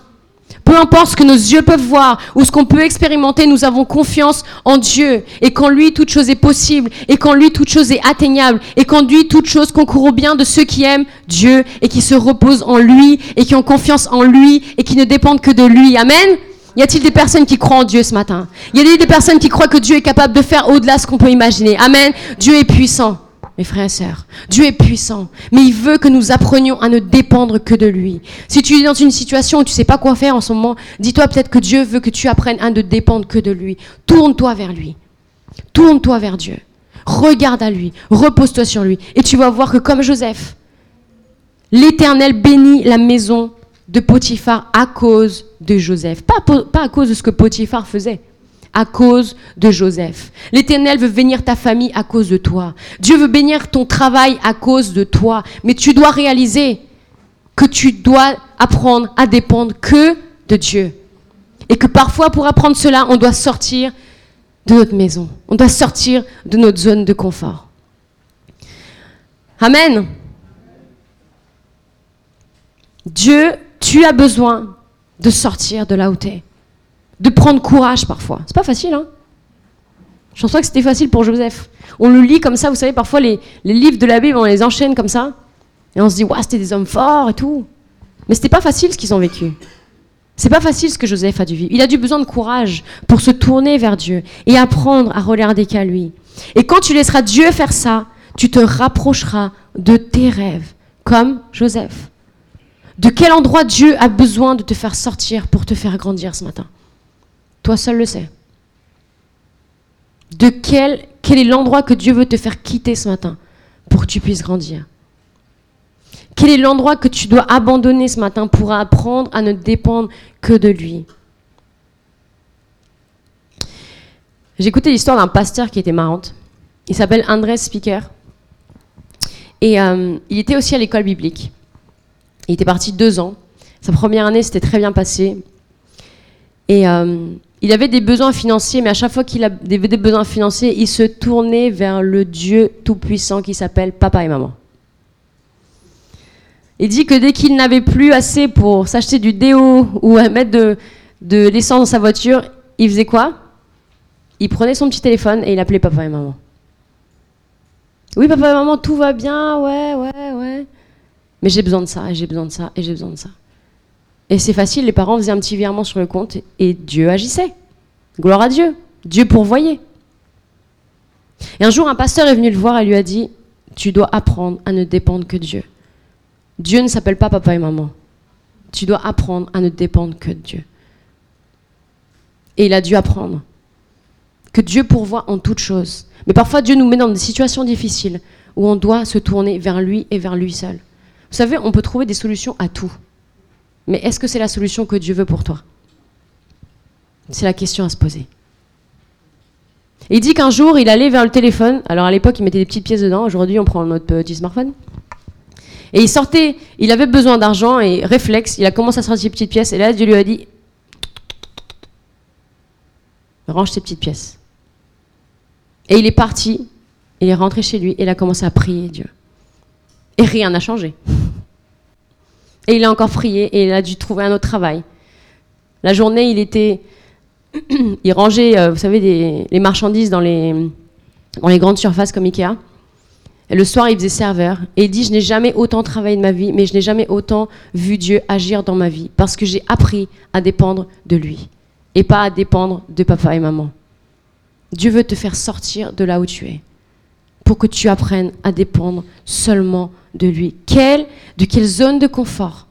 Peu importe ce que nos yeux peuvent voir ou ce qu'on peut expérimenter, nous avons confiance en Dieu. Et qu'en lui, toute chose est possible. Et qu'en lui, toute chose est atteignable. Et qu'en lui, toute chose concourt au bien de ceux qui aiment Dieu et qui se reposent en lui et qui ont confiance en lui et qui ne dépendent que de lui. Amen. Y a-t-il des personnes qui croient en Dieu ce matin? Y a-t-il des personnes qui croient que Dieu est capable de faire au-delà de ce qu'on peut imaginer? Amen. Dieu est puissant, mes frères et sœurs. Dieu est puissant, mais il veut que nous apprenions à ne dépendre que de lui. Si tu es dans une situation où tu ne sais pas quoi faire en ce moment, dis-toi peut-être que Dieu veut que tu apprennes à ne dépendre que de lui. Tourne-toi vers lui. Tourne-toi vers Dieu. Regarde à lui. Repose-toi sur lui. Et tu vas voir que comme Joseph, l'Éternel bénit la maison de Potiphar à cause de Joseph. Pas, à cause de ce que Potiphar faisait, à cause de Joseph. L'Éternel veut bénir ta famille à cause de toi. Dieu veut bénir ton travail à cause de toi. Mais tu dois réaliser que tu dois apprendre à dépendre que de Dieu. Et que parfois, pour apprendre cela, on doit sortir de notre maison. On doit sortir de notre zone de confort. Amen. Dieu, tu as besoin de sortir de là où tu es. De prendre courage parfois. C'est pas facile, hein Je pense que c'était facile pour Joseph. On le lit comme ça, vous savez, parfois les, les livres de la Bible, on les enchaîne comme ça. Et on se dit, waouh, c'était des hommes forts et tout. Mais c'était pas facile ce qu'ils ont vécu. C'est pas facile ce que Joseph a dû vivre. Il a dû besoin de courage pour se tourner vers Dieu et apprendre à regarder qu'à lui. Et quand tu laisseras Dieu faire ça, tu te rapprocheras de tes rêves, comme Joseph. De quel endroit Dieu a besoin de te faire sortir pour te faire grandir ce matin? Toi seul le sais. De quel, quel est l'endroit que Dieu veut te faire quitter ce matin pour que tu puisses grandir? Quel est l'endroit que tu dois abandonner ce matin pour apprendre à ne dépendre que de lui? Écouté l'histoire d'un pasteur qui était marrante. Il s'appelle André Speaker. Et euh, il était aussi à l'école biblique. Il était parti deux ans. Sa première année s'était très bien passée. Et euh, il avait des besoins financiers, mais à chaque fois qu'il avait des besoins financiers, il se tournait vers le Dieu Tout-Puissant qui s'appelle Papa et Maman. Il dit que dès qu'il n'avait plus assez pour s'acheter du déo ou mettre de, de l'essence dans sa voiture, il faisait quoi? Il prenait son petit téléphone et il appelait papa et maman. Oui, papa et maman, tout va bien, ouais, ouais, ouais. Mais j'ai besoin de ça, et j'ai besoin de ça, et j'ai besoin de ça. Et c'est facile, les parents faisaient un petit virement sur le compte et Dieu agissait. Gloire à Dieu. Dieu pourvoyait. Et un jour, un pasteur est venu le voir et lui a dit Tu dois apprendre à ne dépendre que de Dieu. Dieu ne s'appelle pas papa et maman. Tu dois apprendre à ne dépendre que de Dieu. Et il a dû apprendre que Dieu pourvoit en toutes choses. Mais parfois, Dieu nous met dans des situations difficiles où on doit se tourner vers lui et vers lui seul. Vous savez, on peut trouver des solutions à tout. Mais est-ce que c'est la solution que Dieu veut pour toi? C'est la question à se poser. il dit qu'un jour, il allait vers le téléphone. Alors à l'époque, il mettait des petites pièces dedans. Aujourd'hui, on prend notre petit smartphone. Et il sortait, il avait besoin d'argent et réflexe, il a commencé à sortir des petites pièces. Et là, Dieu lui a dit Range tes petites pièces. Et il est parti, il est rentré chez lui et il a commencé à prier Dieu. Et rien n'a changé. Et il a encore prié et il a dû trouver un autre travail. La journée, il était. [clears throat] il rangeait, euh, vous savez, les marchandises dans les, dans les grandes surfaces comme Ikea. Et le soir, il faisait serveur. Et il dit, je n'ai jamais autant travaillé de ma vie, mais je n'ai jamais autant vu Dieu agir dans ma vie. Parce que j'ai appris à dépendre de lui. Et pas à dépendre de papa et maman. Dieu veut te faire sortir de là où tu es. Pour que tu apprennes à dépendre seulement de lui. Quelle, de quelle zone de confort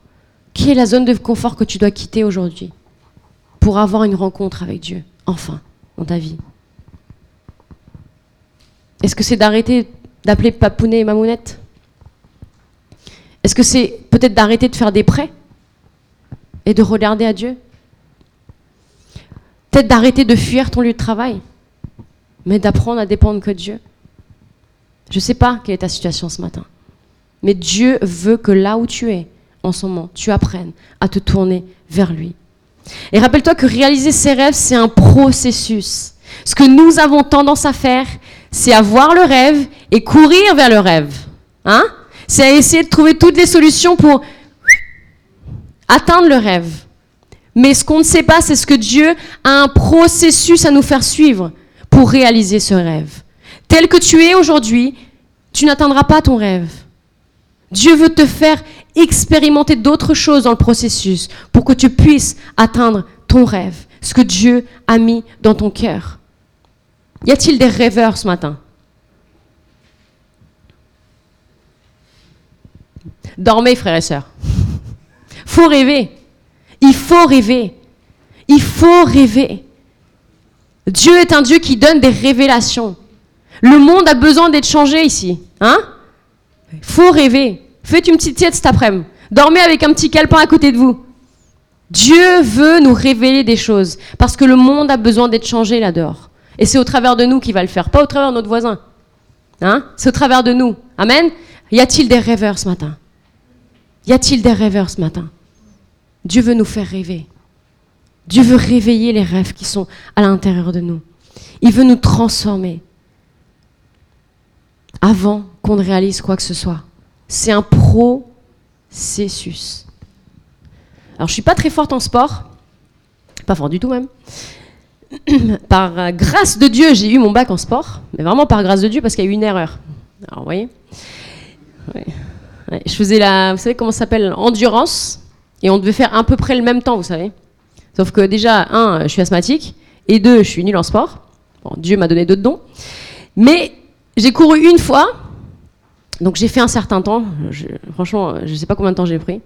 Quelle est la zone de confort que tu dois quitter aujourd'hui pour avoir une rencontre avec Dieu, enfin, dans ta vie? Est-ce que c'est d'arrêter d'appeler Papounet et Mamounette? Est-ce que c'est peut-être d'arrêter de faire des prêts et de regarder à Dieu? Peut-être d'arrêter de fuir ton lieu de travail, mais d'apprendre à dépendre que de Dieu? Je ne sais pas quelle est ta situation ce matin, mais Dieu veut que là où tu es en ce moment, tu apprennes à te tourner vers lui. Et rappelle-toi que réaliser ses rêves, c'est un processus. Ce que nous avons tendance à faire, c'est avoir le rêve et courir vers le rêve. Hein? C'est à essayer de trouver toutes les solutions pour atteindre le rêve. Mais ce qu'on ne sait pas, c'est ce que Dieu a un processus à nous faire suivre pour réaliser ce rêve. Tel que tu es aujourd'hui, tu n'atteindras pas ton rêve. Dieu veut te faire expérimenter d'autres choses dans le processus pour que tu puisses atteindre ton rêve, ce que Dieu a mis dans ton cœur. Y a-t-il des rêveurs ce matin? Dormez, frères et sœurs. Faut rêver. Il faut rêver. Il faut rêver. Dieu est un Dieu qui donne des révélations. Le monde a besoin d'être changé ici. Hein? Faut rêver. Faites une petite tiède cet après-midi. Dormez avec un petit calepin à côté de vous. Dieu veut nous révéler des choses parce que le monde a besoin d'être changé là-dehors. Et c'est au travers de nous qu'il va le faire, pas au travers de notre voisin. Hein? C'est au travers de nous. Amen? Y a-t-il des rêveurs ce matin? Y a-t-il des rêveurs ce matin? Dieu veut nous faire rêver. Dieu veut réveiller les rêves qui sont à l'intérieur de nous. Il veut nous transformer avant qu'on ne réalise quoi que ce soit. C'est un processus. Alors je suis pas très forte en sport, pas fort du tout même. [clears throat] par grâce de Dieu, j'ai eu mon bac en sport, mais vraiment par grâce de Dieu parce qu'il y a eu une erreur. Alors vous voyez? Je faisais la, vous savez comment ça s'appelle? Endurance, et on devait faire à peu près le même temps, vous savez. Sauf que déjà, un, je suis asthmatique, et deux, je suis nul en sport. Bon, Dieu m'a donné d'autres dons. Mais j'ai couru une fois, donc j'ai fait un certain temps. franchement, je ne sais pas combien de temps j'ai pris.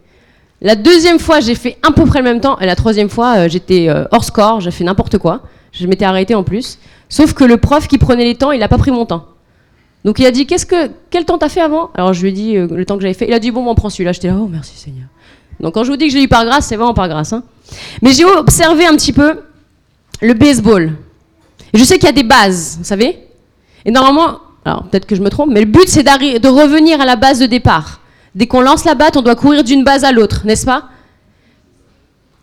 La deuxième fois, j'ai fait à peu près le même temps. Et la troisième fois, euh, j'étais euh, hors score, j'ai fait n'importe quoi. Je m'étais arrêté en plus. Sauf que le prof qui prenait les temps, il n'a pas pris mon temps. Donc il a dit Quel temps t'as fait avant? Alors je lui ai dit euh, le temps que j'avais fait. Il a dit Bon, on prend celui-là. J'étais là Oh, merci Seigneur. Donc quand je vous dis que je l'ai eu par grâce, c'est vraiment par grâce. Hein. Mais j'ai observé un petit peu le baseball. je sais qu'il y a des bases, vous savez Et normalement, alors peut-être que je me trompe, mais le but c'est de revenir à la base de départ. Dès qu'on lance la batte, on doit courir d'une base à l'autre, n'est-ce pas?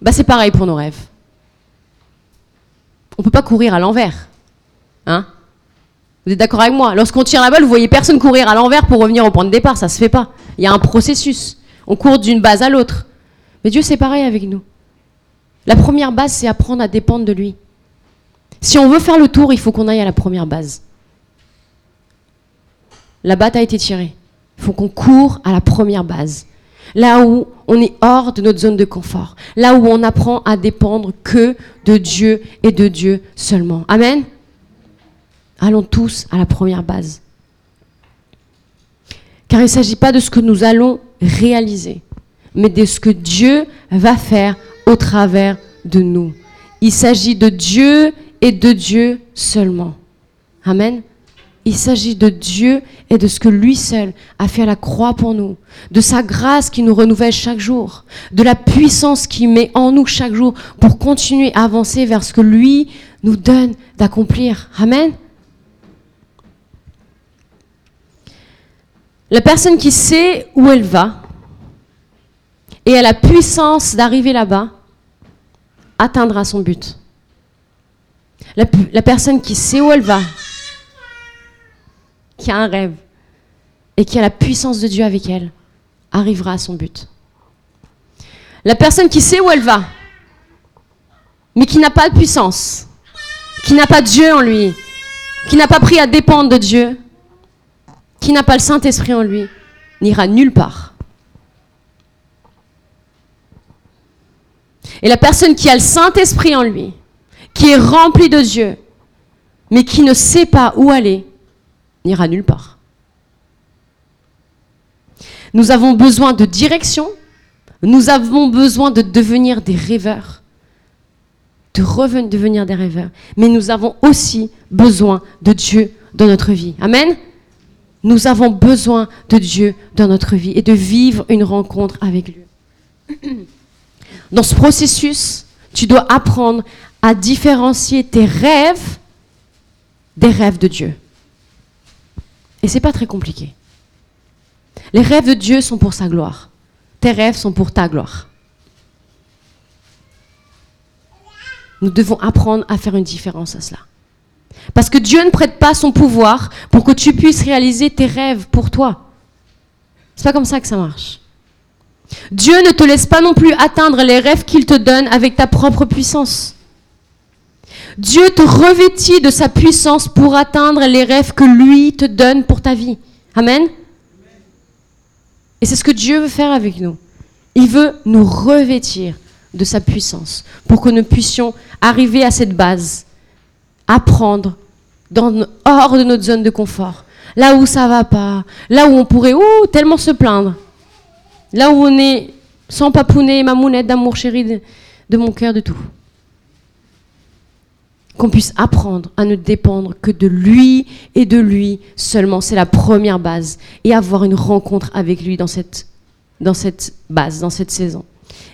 Bah, C'est pareil pour nos rêves. On ne peut pas courir à l'envers. Hein? Vous êtes d'accord avec moi? Lorsqu'on tire la balle, vous voyez personne courir à l'envers pour revenir au point de départ, ça ne se fait pas. Il y a un processus. On court d'une base à l'autre. Mais Dieu, c'est pareil avec nous. La première base, c'est apprendre à dépendre de lui. Si on veut faire le tour, il faut qu'on aille à la première base. La batte a été tirée. Il faut qu'on court à la première base. Là où on est hors de notre zone de confort. Là où on apprend à dépendre que de Dieu et de Dieu seulement. Amen. Allons tous à la première base. Car il ne s'agit pas de ce que nous allons réaliser, mais de ce que Dieu va faire au travers de nous. Il s'agit de Dieu et de Dieu seulement. Amen. Il s'agit de Dieu et de ce que lui seul a fait à la croix pour nous, de sa grâce qui nous renouvelle chaque jour, de la puissance qu'il met en nous chaque jour pour continuer à avancer vers ce que lui nous donne d'accomplir. Amen. La personne qui sait où elle va et a la puissance d'arriver là-bas atteindra son but. La, personne qui sait où elle va, qui a un rêve et qui a la puissance de Dieu avec elle, arrivera à son but. La personne qui sait où elle va, mais qui n'a pas de puissance, qui n'a pas Dieu en lui, qui n'a pas pris à dépendre de Dieu, qui n'a pas le Saint-Esprit en lui, n'ira nulle part. Et la personne qui a le Saint-Esprit en lui, qui est remplie de Dieu, mais qui ne sait pas où aller, n'ira nulle part. Nous avons besoin de direction, nous avons besoin de devenir des rêveurs, de devenir des rêveurs, mais nous avons aussi besoin de Dieu dans notre vie. Amen. Nous avons besoin de Dieu dans notre vie et de vivre une rencontre avec lui. [clears throat] Dans ce processus, tu dois apprendre à différencier tes rêves des rêves de Dieu. Et c'est pas très compliqué. Les rêves de Dieu sont pour sa gloire. Tes rêves sont pour ta gloire. Nous devons apprendre à faire une différence à cela. Parce que Dieu ne prête pas son pouvoir pour que tu puisses réaliser tes rêves pour toi. C'est pas comme ça que ça marche. Dieu ne te laisse pas non plus atteindre les rêves qu'il te donne avec ta propre puissance. Dieu te revêtit de sa puissance pour atteindre les rêves que lui te donne pour ta vie. Amen. Et c'est ce que Dieu veut faire avec nous. Il veut nous revêtir de sa puissance pour que nous puissions arriver à cette base, apprendre hors de notre zone de confort, là où ça va pas, là où on pourrait tellement se plaindre, là où on est sans papounet, mamounette d'amour chéri de mon cœur, de tout qu'on puisse apprendre à ne dépendre que de lui et de lui seulement. C'est la première base. Et avoir une rencontre avec lui dans cette, dans cette base, dans cette saison.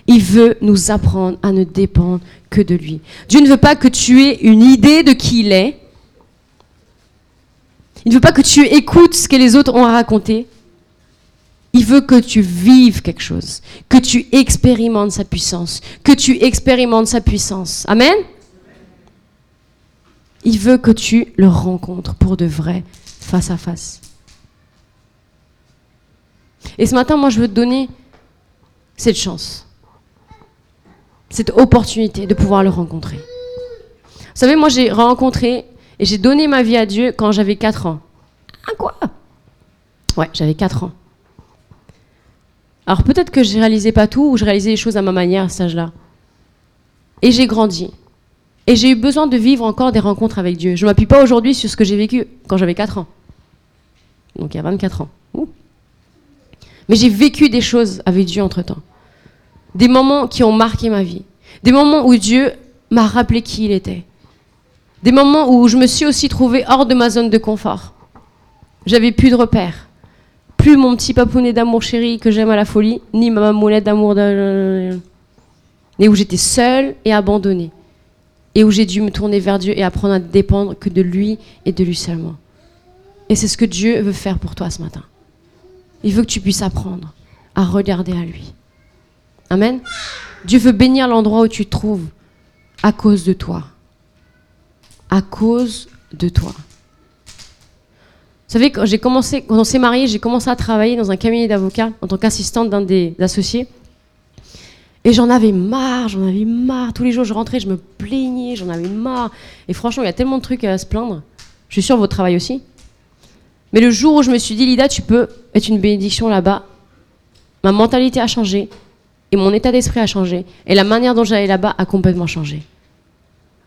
Il veut nous apprendre à ne dépendre que de lui. Dieu ne veut pas que tu aies une idée de qui il est. Il ne veut pas que tu écoutes ce que les autres ont à raconter. Il veut que tu vives quelque chose, que tu expérimentes sa puissance, que tu expérimentes sa puissance. Amen? Il veut que tu le rencontres pour de vrai, face à face. Et ce matin, moi, je veux te donner cette chance. cette opportunité de pouvoir le rencontrer. Vous savez, moi j'ai rencontré et j'ai donné ma vie à Dieu quand j'avais 4 ans. Ah quoi? Ouais, j'avais 4 ans. Alors peut-être que je réalisais pas tout ou je réalisais les choses à ma manière à cet âge-là. Et j'ai grandi. Et j'ai eu besoin de vivre encore des rencontres avec Dieu. Je ne m'appuie pas aujourd'hui sur ce que j'ai vécu quand j'avais 4 ans. Donc il y a 24 ans. Mais j'ai vécu des choses avec Dieu entre-temps. Des moments qui ont marqué ma vie. Des moments où Dieu m'a rappelé qui il était. Des moments où je me suis aussi trouvée hors de ma zone de confort. J'avais plus de repères. Plus mon petit papounet d'amour chéri que j'aime à la folie, ni ma mamoulette d'amour de... Mais où j'étais seule et abandonnée. Et où j'ai dû me tourner vers Dieu et apprendre à dépendre que de lui et de lui seulement. Et c'est ce que Dieu veut faire pour toi ce matin. Il veut que tu puisses apprendre à regarder à lui. Amen. Dieu veut bénir l'endroit où tu te trouves à cause de toi. À cause de toi. Vous savez, quand j'ai commencé, quand on s'est marié, j'ai commencé à travailler dans un cabinet d'avocats en tant qu'assistante d'un des associés. Et j'en avais marre, j'en avais marre. Tous les jours, je rentrais, je me plaignais, j'en avais marre. Et franchement, il y a tellement de trucs à se plaindre. Je suis sûre, votre travail aussi. Mais le jour où je me suis dit, Lida, tu peux être une bénédiction là-bas, ma mentalité a changé, et mon état d'esprit a changé, et la manière dont j'allais là-bas a complètement changé.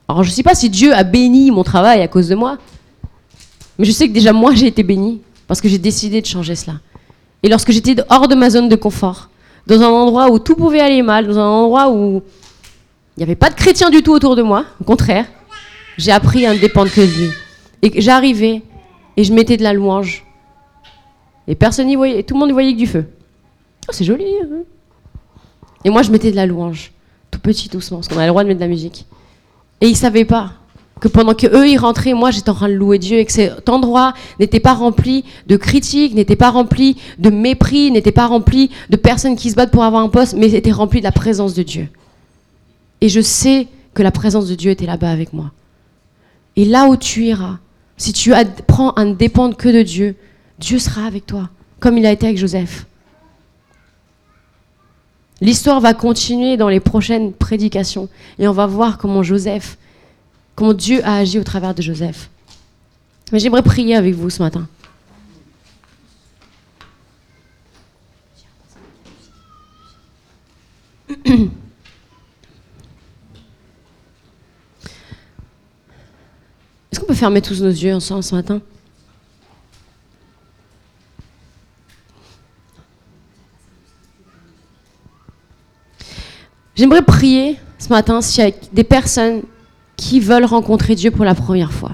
Alors je ne sais pas si Dieu a béni mon travail à cause de moi, mais je sais que déjà moi j'ai été béni, parce que j'ai décidé de changer cela. Et lorsque j'étais hors de ma zone de confort, dans un endroit où tout pouvait aller mal, dans un endroit où il n'y avait pas de chrétiens du tout autour de moi, au contraire, j'ai appris à ne dépendre que de lui. Et j'arrivais et je mettais de la louange. Et personne n'y voyait, tout le monde n'y voyait que du feu. Oh, c'est joli. Hein. et moi, je mettais de la louange, tout petit, doucement, parce qu'on avait le droit de mettre de la musique. Et ils savaient pas que pendant que eux ils rentraient, moi j'étais en train de louer Dieu et que cet endroit n'était pas rempli de critiques, n'était pas rempli de mépris, n'était pas rempli de personnes qui se battent pour avoir un poste, mais était rempli de la présence de Dieu. Et je sais que la présence de Dieu était là-bas avec moi. Et là où tu iras, si tu apprends à ne dépendre que de Dieu, Dieu sera avec toi, comme il a été avec Joseph. L'histoire va continuer dans les prochaines prédications et on va voir comment Joseph, Dieu a agi au travers de Joseph. Mais j'aimerais prier avec vous ce matin. [clears throat] Est-ce qu'on peut fermer tous nos yeux ensemble ce matin? J'aimerais prier ce matin a des personnes qui veulent rencontrer Dieu pour la première fois.